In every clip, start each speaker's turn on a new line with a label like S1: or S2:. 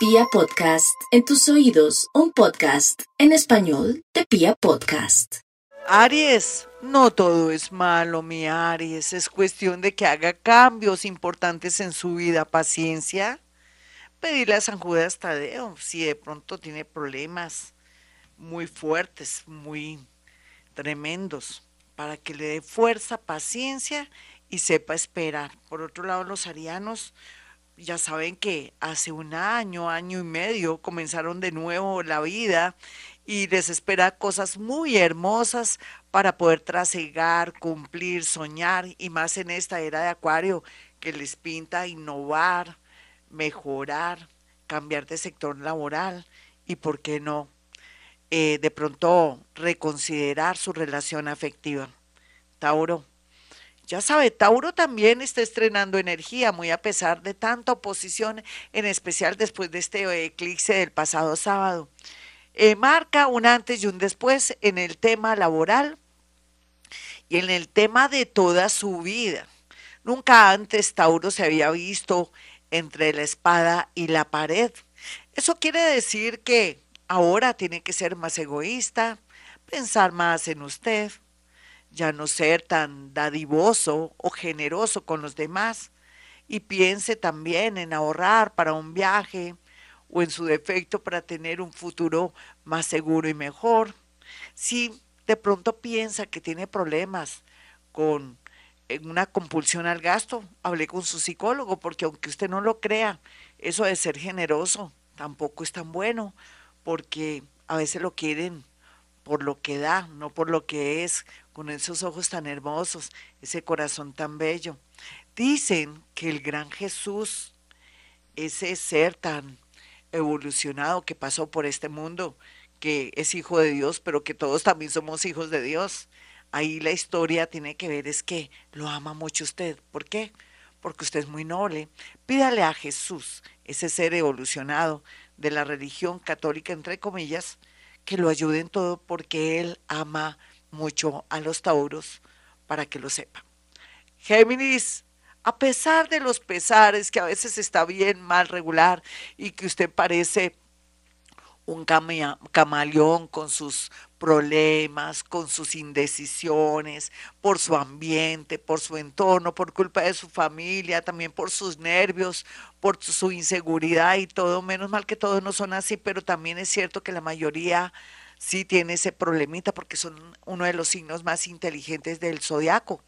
S1: Pia Podcast, en tus oídos, un podcast en español de Pia Podcast.
S2: Aries, no todo es malo, mi Aries, es cuestión de que haga cambios importantes en su vida, paciencia. Pedirle a San Judas Tadeo si de pronto tiene problemas muy fuertes, muy tremendos, para que le dé fuerza, paciencia y sepa esperar. Por otro lado, los arianos ya saben que hace un año, año y medio comenzaron de nuevo la vida y les espera cosas muy hermosas para poder trasegar, cumplir, soñar y más en esta era de acuario que les pinta innovar, mejorar, cambiar de sector laboral y, ¿por qué no? Eh, de pronto reconsiderar su relación afectiva. Tauro, ya sabe, Tauro también está estrenando energía, muy a pesar de tanta oposición, en especial después de este eclipse del pasado sábado. Eh, marca un antes y un después en el tema laboral y en el tema de toda su vida. Nunca antes Tauro se había visto entre la espada y la pared. Eso quiere decir que ahora tiene que ser más egoísta, pensar más en usted, ya no ser tan dadivoso o generoso con los demás y piense también en ahorrar para un viaje o en su defecto para tener un futuro más seguro y mejor. Si de pronto piensa que tiene problemas con una compulsión al gasto, hable con su psicólogo, porque aunque usted no lo crea, eso de ser generoso tampoco es tan bueno, porque a veces lo quieren por lo que da, no por lo que es, con esos ojos tan hermosos, ese corazón tan bello. Dicen que el gran Jesús, ese ser tan evolucionado que pasó por este mundo, que es hijo de Dios, pero que todos también somos hijos de Dios. Ahí la historia tiene que ver es que lo ama mucho usted. ¿Por qué? Porque usted es muy noble. Pídale a Jesús, ese ser evolucionado de la religión católica, entre comillas, que lo ayude en todo porque Él ama mucho a los tauros para que lo sepan. Géminis, a pesar de los pesares que a veces está bien, mal, regular y que usted parece un camaleón con sus problemas, con sus indecisiones, por su ambiente, por su entorno, por culpa de su familia, también por sus nervios, por su inseguridad y todo. Menos mal que todos no son así, pero también es cierto que la mayoría sí tiene ese problemita porque son uno de los signos más inteligentes del zodiaco.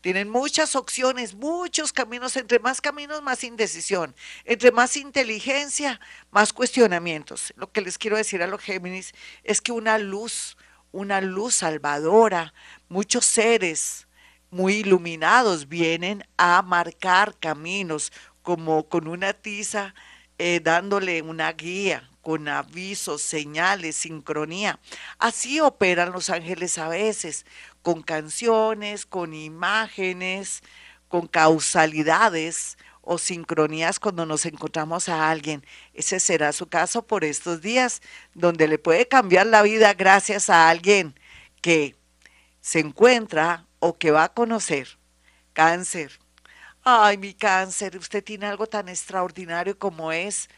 S2: Tienen muchas opciones, muchos caminos, entre más caminos, más indecisión, entre más inteligencia, más cuestionamientos. Lo que les quiero decir a los Géminis es que una luz, una luz salvadora, muchos seres muy iluminados vienen a marcar caminos, como con una tiza eh, dándole una guía, con avisos, señales, sincronía. Así operan los ángeles a veces, con canciones, con imágenes, con causalidades o sincronías cuando nos encontramos a alguien. Ese será su caso por estos días, donde le puede cambiar la vida gracias a alguien que se encuentra o que va a conocer. Cáncer. Ay, mi cáncer, usted tiene algo tan extraordinario como es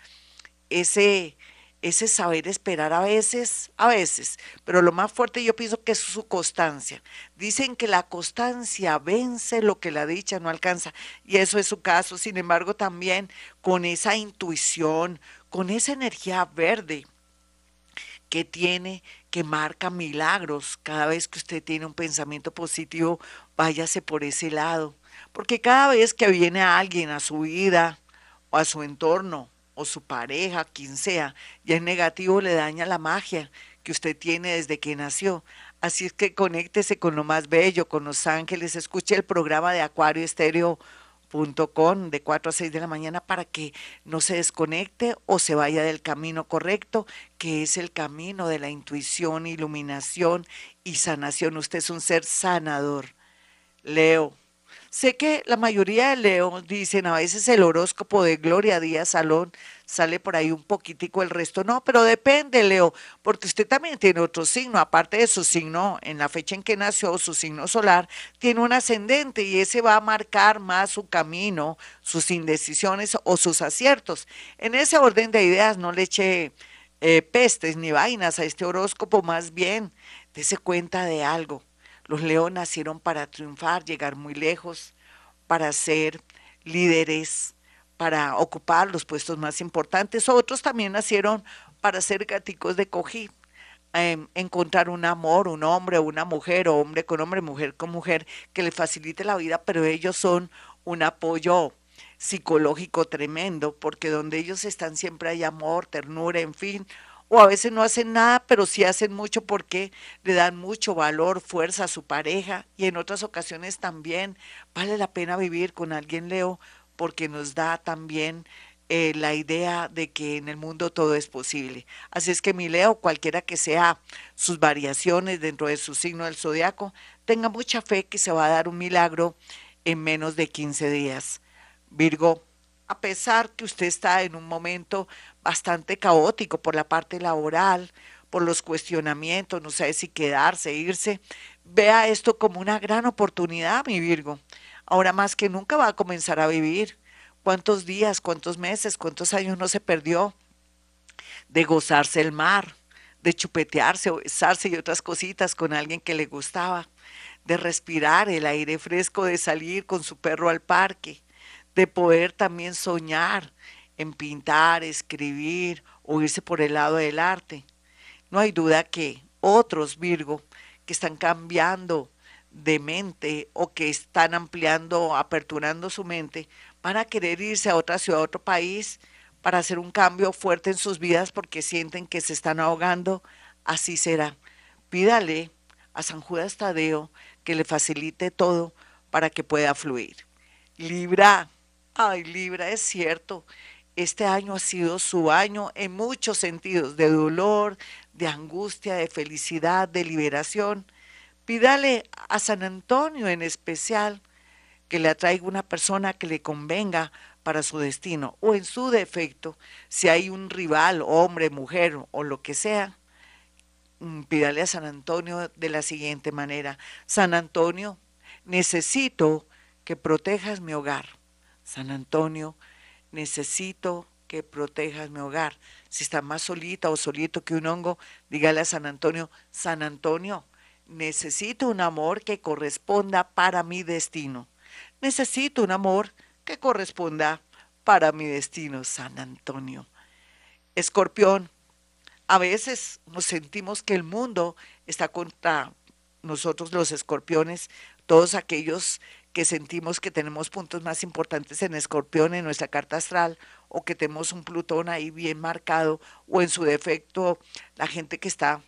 S2: ese ese saber esperar a veces, a veces, pero lo más fuerte yo pienso que es su constancia. Dicen que la constancia vence lo que la dicha no alcanza y eso es su caso. Sin embargo, también con esa intuición, con esa energía verde que tiene, que marca milagros. Cada vez que usted tiene un pensamiento positivo, váyase por ese lado. Porque cada vez que viene alguien a su vida o a su entorno, o su pareja, quien sea, y es negativo, le daña la magia que usted tiene desde que nació. Así es que conéctese con lo más bello, con los ángeles, escuche el programa de Acuario Estéreo.com de 4 a 6 de la mañana para que no se desconecte o se vaya del camino correcto, que es el camino de la intuición, iluminación y sanación. Usted es un ser sanador. Leo, Sé que la mayoría de Leo dicen a veces el horóscopo de Gloria Díaz Salón sale por ahí un poquitico, el resto no, pero depende, Leo, porque usted también tiene otro signo, aparte de su signo, en la fecha en que nació, su signo solar, tiene un ascendente y ese va a marcar más su camino, sus indecisiones o sus aciertos. En ese orden de ideas no le eche eh, pestes ni vainas a este horóscopo, más bien, dése cuenta de algo. Los leones nacieron para triunfar, llegar muy lejos, para ser líderes, para ocupar los puestos más importantes. Otros también nacieron para ser gaticos de cojín, em, encontrar un amor, un hombre una mujer, o hombre con hombre, mujer con mujer, que le facilite la vida, pero ellos son un apoyo psicológico tremendo, porque donde ellos están siempre hay amor, ternura, en fin, o a veces no hacen nada, pero sí hacen mucho porque le dan mucho valor, fuerza a su pareja y en otras ocasiones también vale la pena vivir con alguien, Leo, porque nos da también eh, la idea de que en el mundo todo es posible. Así es que mi Leo, cualquiera que sea sus variaciones dentro de su signo del zodiaco, tenga mucha fe que se va a dar un milagro en menos de 15 días. Virgo, a pesar que usted está en un momento bastante caótico por la parte laboral, por los cuestionamientos, no sé si quedarse, irse, vea esto como una gran oportunidad, mi Virgo ahora más que nunca va a comenzar a vivir. ¿Cuántos días, cuántos meses, cuántos años no se perdió de gozarse el mar, de chupetearse besarse y otras cositas con alguien que le gustaba, de respirar el aire fresco, de salir con su perro al parque, de poder también soñar en pintar, escribir o irse por el lado del arte? No hay duda que otros, Virgo, que están cambiando de mente o que están ampliando, aperturando su mente, van a querer irse a otra ciudad, a otro país, para hacer un cambio fuerte en sus vidas porque sienten que se están ahogando, así será. Pídale a San Judas Tadeo que le facilite todo para que pueda fluir. Libra, ay Libra, es cierto, este año ha sido su año en muchos sentidos, de dolor, de angustia, de felicidad, de liberación Pídale a San Antonio en especial que le atraiga una persona que le convenga para su destino o en su defecto, si hay un rival, hombre, mujer o lo que sea, mm, pídale a San Antonio de la siguiente manera, San Antonio, necesito que protejas mi hogar. San Antonio, necesito que protejas mi hogar. Si está más solita o solito que un hongo, dígale a San Antonio, San Antonio, Necesito un amor que corresponda para mi destino. Necesito un amor que corresponda para mi destino, San Antonio. Escorpión, a veces nos sentimos que el mundo está contra nosotros los escorpiones, todos aquellos que sentimos que tenemos puntos más importantes en escorpión en nuestra carta astral o que tenemos un Plutón ahí bien marcado o en su defecto la gente que está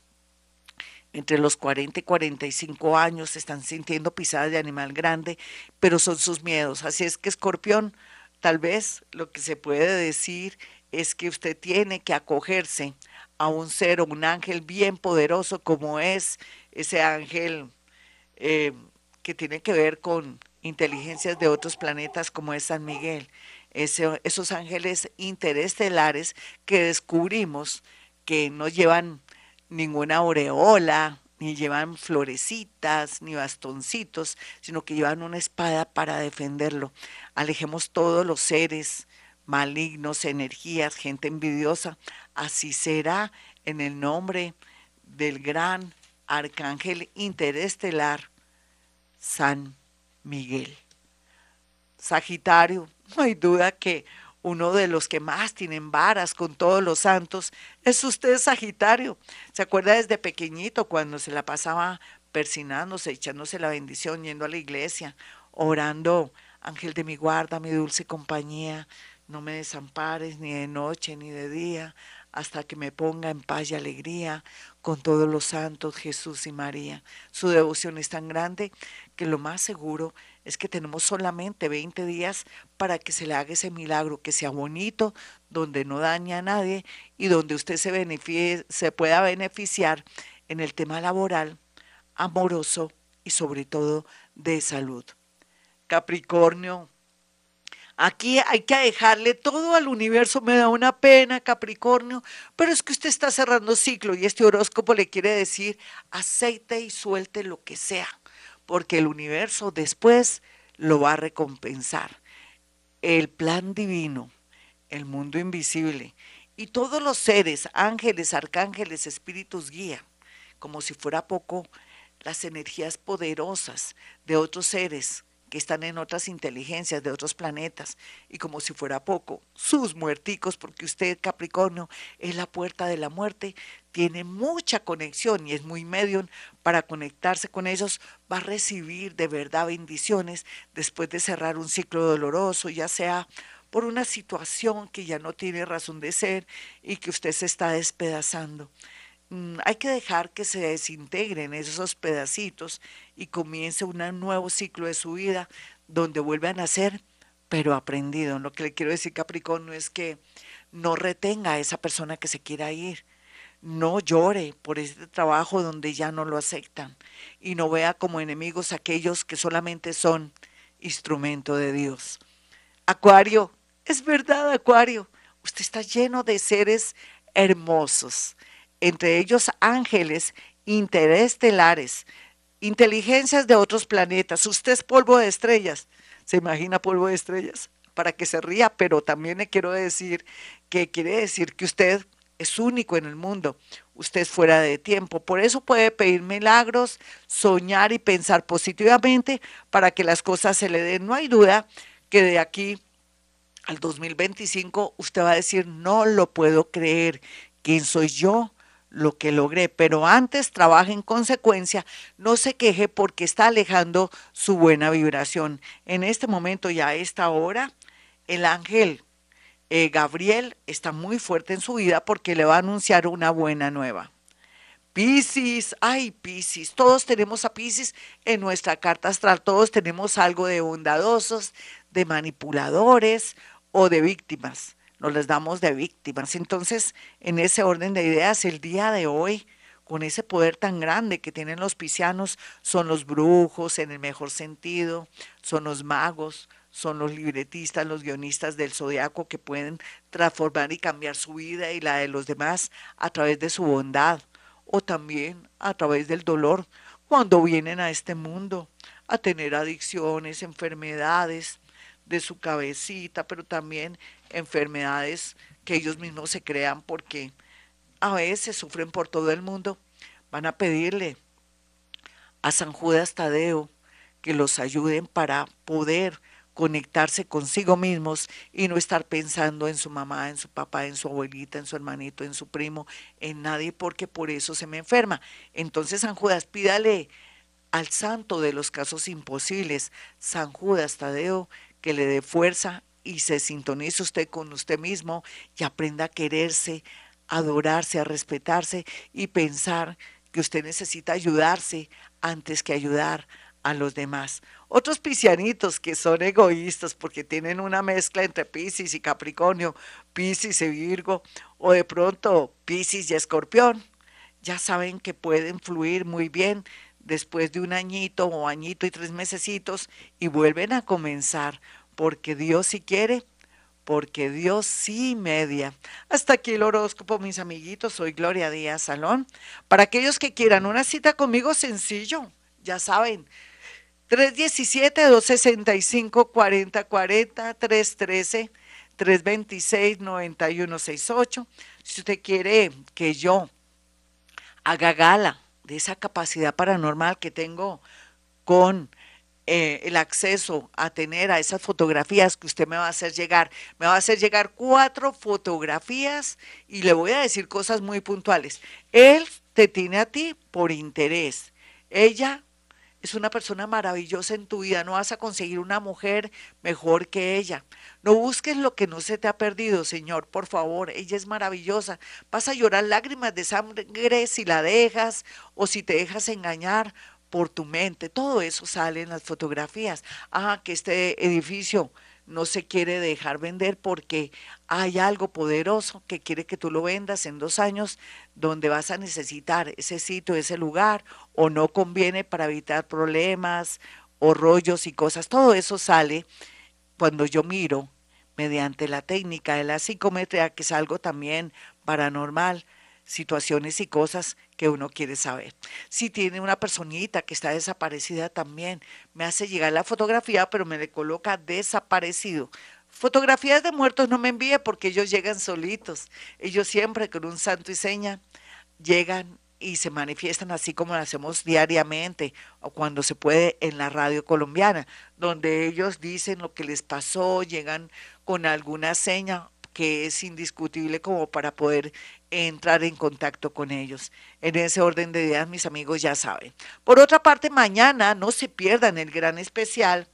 S2: entre los 40 y 45 años, se están sintiendo pisadas de animal grande, pero son sus miedos. Así es que escorpión, tal vez lo que se puede decir es que usted tiene que acogerse a un ser o un ángel bien poderoso como es ese ángel eh, que tiene que ver con inteligencias de otros planetas como es San Miguel. esos ángeles interestelares que descubrimos que nos llevan ninguna aureola, ni llevan florecitas, ni bastoncitos, sino que llevan una espada para defenderlo. Alejemos todos los seres malignos, energías, gente envidiosa. Así será en el nombre del gran arcángel interestelar San Miguel. Sagitario, no hay duda que uno de los que más tienen varas con todos los santos, es usted Sagitario. ¿Se acuerda desde pequeñito cuando se la pasaba persinándose, echándose la bendición, yendo a la iglesia, orando, ángel de mi guarda, mi dulce compañía, no me desampares ni de noche ni de día, hasta que me ponga en paz y alegría con todos los santos, Jesús y María. Su devoción es tan grande que lo más seguro es que tenemos solamente 20 días para que se le haga ese milagro, que sea bonito, donde no daña a nadie y donde usted se, se pueda beneficiar en el tema laboral, amoroso y sobre todo de salud. Capricornio. Aquí hay que dejarle todo al universo, me da una pena, Capricornio, pero es que usted está cerrando ciclo y este horóscopo le quiere decir aceite y suelte lo que sea, porque el universo después lo va a recompensar. El plan divino, el mundo invisible y todos los seres, ángeles, arcángeles, espíritus guía, como si fuera poco, las energías poderosas de otros seres que están en otras inteligencias de otros planetas y como si fuera poco, sus muerticos, porque usted Capricornio es la puerta de la muerte, tiene mucha conexión y es muy medium para conectarse con ellos, va a recibir de verdad bendiciones después de cerrar un ciclo doloroso, ya sea por una situación que ya no tiene razón de ser y que usted se está despedazando. Mm, hay que dejar que se desintegren esos pedacitos y comience un nuevo ciclo de su vida donde vuelve a nacer, pero aprendido. Lo que le quiero decir, Capricornio, es que no retenga a esa persona que se quiera ir. No llore por este trabajo donde ya no lo aceptan y no vea como enemigos aquellos que solamente son instrumento de Dios. Acuario, es verdad, Acuario, usted está lleno de seres hermosos, entre ellos ángeles interestelares, inteligencias de otros planetas. Usted es polvo de estrellas. ¿Se imagina polvo de estrellas? Para que se ría, pero también le quiero decir que quiere decir que usted es único en el mundo. Usted es fuera de tiempo. Por eso puede pedir milagros, soñar y pensar positivamente para que las cosas se le den. No hay duda que de aquí al 2025 usted va a decir, no lo puedo creer. ¿Quién soy yo? Lo que logré, pero antes trabaje en consecuencia, no se queje porque está alejando su buena vibración. En este momento y a esta hora, el ángel eh, Gabriel está muy fuerte en su vida porque le va a anunciar una buena nueva. Piscis, ay Piscis, todos tenemos a Piscis en nuestra carta astral, todos tenemos algo de bondadosos, de manipuladores o de víctimas nos les damos de víctimas. Entonces, en ese orden de ideas, el día de hoy, con ese poder tan grande que tienen los piscianos, son los brujos en el mejor sentido, son los magos, son los libretistas, los guionistas del zodiaco que pueden transformar y cambiar su vida y la de los demás a través de su bondad o también a través del dolor cuando vienen a este mundo a tener adicciones, enfermedades de su cabecita, pero también enfermedades que ellos mismos se crean porque a veces sufren por todo el mundo, van a pedirle a San Judas Tadeo que los ayuden para poder conectarse consigo mismos y no estar pensando en su mamá, en su papá, en su abuelita, en su hermanito, en su primo, en nadie, porque por eso se me enferma. Entonces San Judas, pídale al santo de los casos imposibles, San Judas Tadeo, que le dé fuerza y se sintonice usted con usted mismo y aprenda a quererse, a adorarse, a respetarse y pensar que usted necesita ayudarse antes que ayudar a los demás. Otros piscianitos que son egoístas porque tienen una mezcla entre Piscis y Capricornio, Piscis y Virgo, o de pronto Piscis y Escorpión, ya saben que pueden fluir muy bien después de un añito o añito y tres mesecitos y vuelven a comenzar porque Dios sí quiere, porque Dios sí media. Hasta aquí el horóscopo, mis amiguitos. Soy Gloria Díaz Salón. Para aquellos que quieran una cita conmigo, sencillo, ya saben. 317-265-4040, 313-326-9168. Si usted quiere que yo haga gala de esa capacidad paranormal que tengo con eh, el acceso a tener a esas fotografías que usted me va a hacer llegar. Me va a hacer llegar cuatro fotografías y le voy a decir cosas muy puntuales. Él te tiene a ti por interés. Ella es una persona maravillosa en tu vida. No vas a conseguir una mujer mejor que ella. No busques lo que no se te ha perdido, Señor. Por favor, ella es maravillosa. Vas a llorar lágrimas de sangre si la dejas o si te dejas engañar por tu mente. Todo eso sale en las fotografías. Ah, que este edificio no se quiere dejar vender porque hay algo poderoso que quiere que tú lo vendas en dos años donde vas a necesitar ese sitio, ese lugar, o no conviene para evitar problemas o rollos y cosas, todo eso sale cuando yo miro mediante la técnica de la psicometría, que es algo también paranormal, situaciones y cosas que uno quiere saber. Si tiene una personita que está desaparecida también, me hace llegar la fotografía, pero me le coloca desaparecido. Fotografías de muertos no me envíe porque ellos llegan solitos. Ellos siempre con un santo y seña llegan y se manifiestan así como lo hacemos diariamente o cuando se puede en la radio colombiana, donde ellos dicen lo que les pasó, llegan con alguna seña que es indiscutible como para poder entrar en contacto con ellos. En ese orden de ideas, mis amigos ya saben. Por otra parte, mañana no se pierdan el gran especial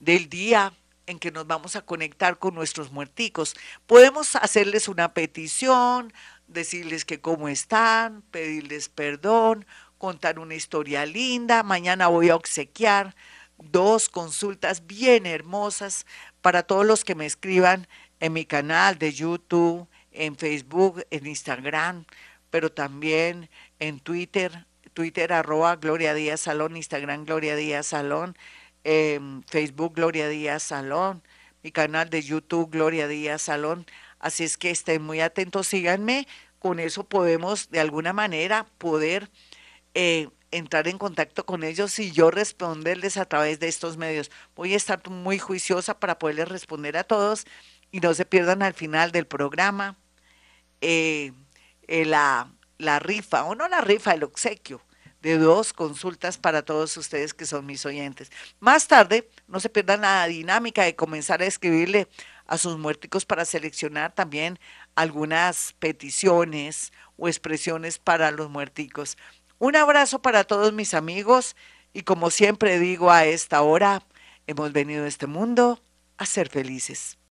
S2: del día en que nos vamos a conectar con nuestros muerticos. Podemos hacerles una petición, decirles que cómo están, pedirles perdón, contar una historia linda. Mañana voy a obsequiar dos consultas bien hermosas para todos los que me escriban en mi canal de YouTube, en Facebook, en Instagram, pero también en Twitter, Twitter arroba Gloria Díaz Salón, Instagram Gloria Díaz Salón, Facebook Gloria Díaz Salón, mi canal de YouTube Gloria Díaz Salón. Así es que estén muy atentos, síganme, con eso podemos de alguna manera poder eh, entrar en contacto con ellos y yo responderles a través de estos medios. Voy a estar muy juiciosa para poderles responder a todos y no se pierdan al final del programa eh, eh, la, la rifa, o no la rifa, el obsequio de dos consultas para todos ustedes que son mis oyentes. Más tarde, no se pierdan la dinámica de comenzar a escribirle a sus muerticos para seleccionar también algunas peticiones o expresiones para los muerticos. Un abrazo para todos mis amigos y como siempre digo a esta hora, hemos venido a este mundo a ser felices.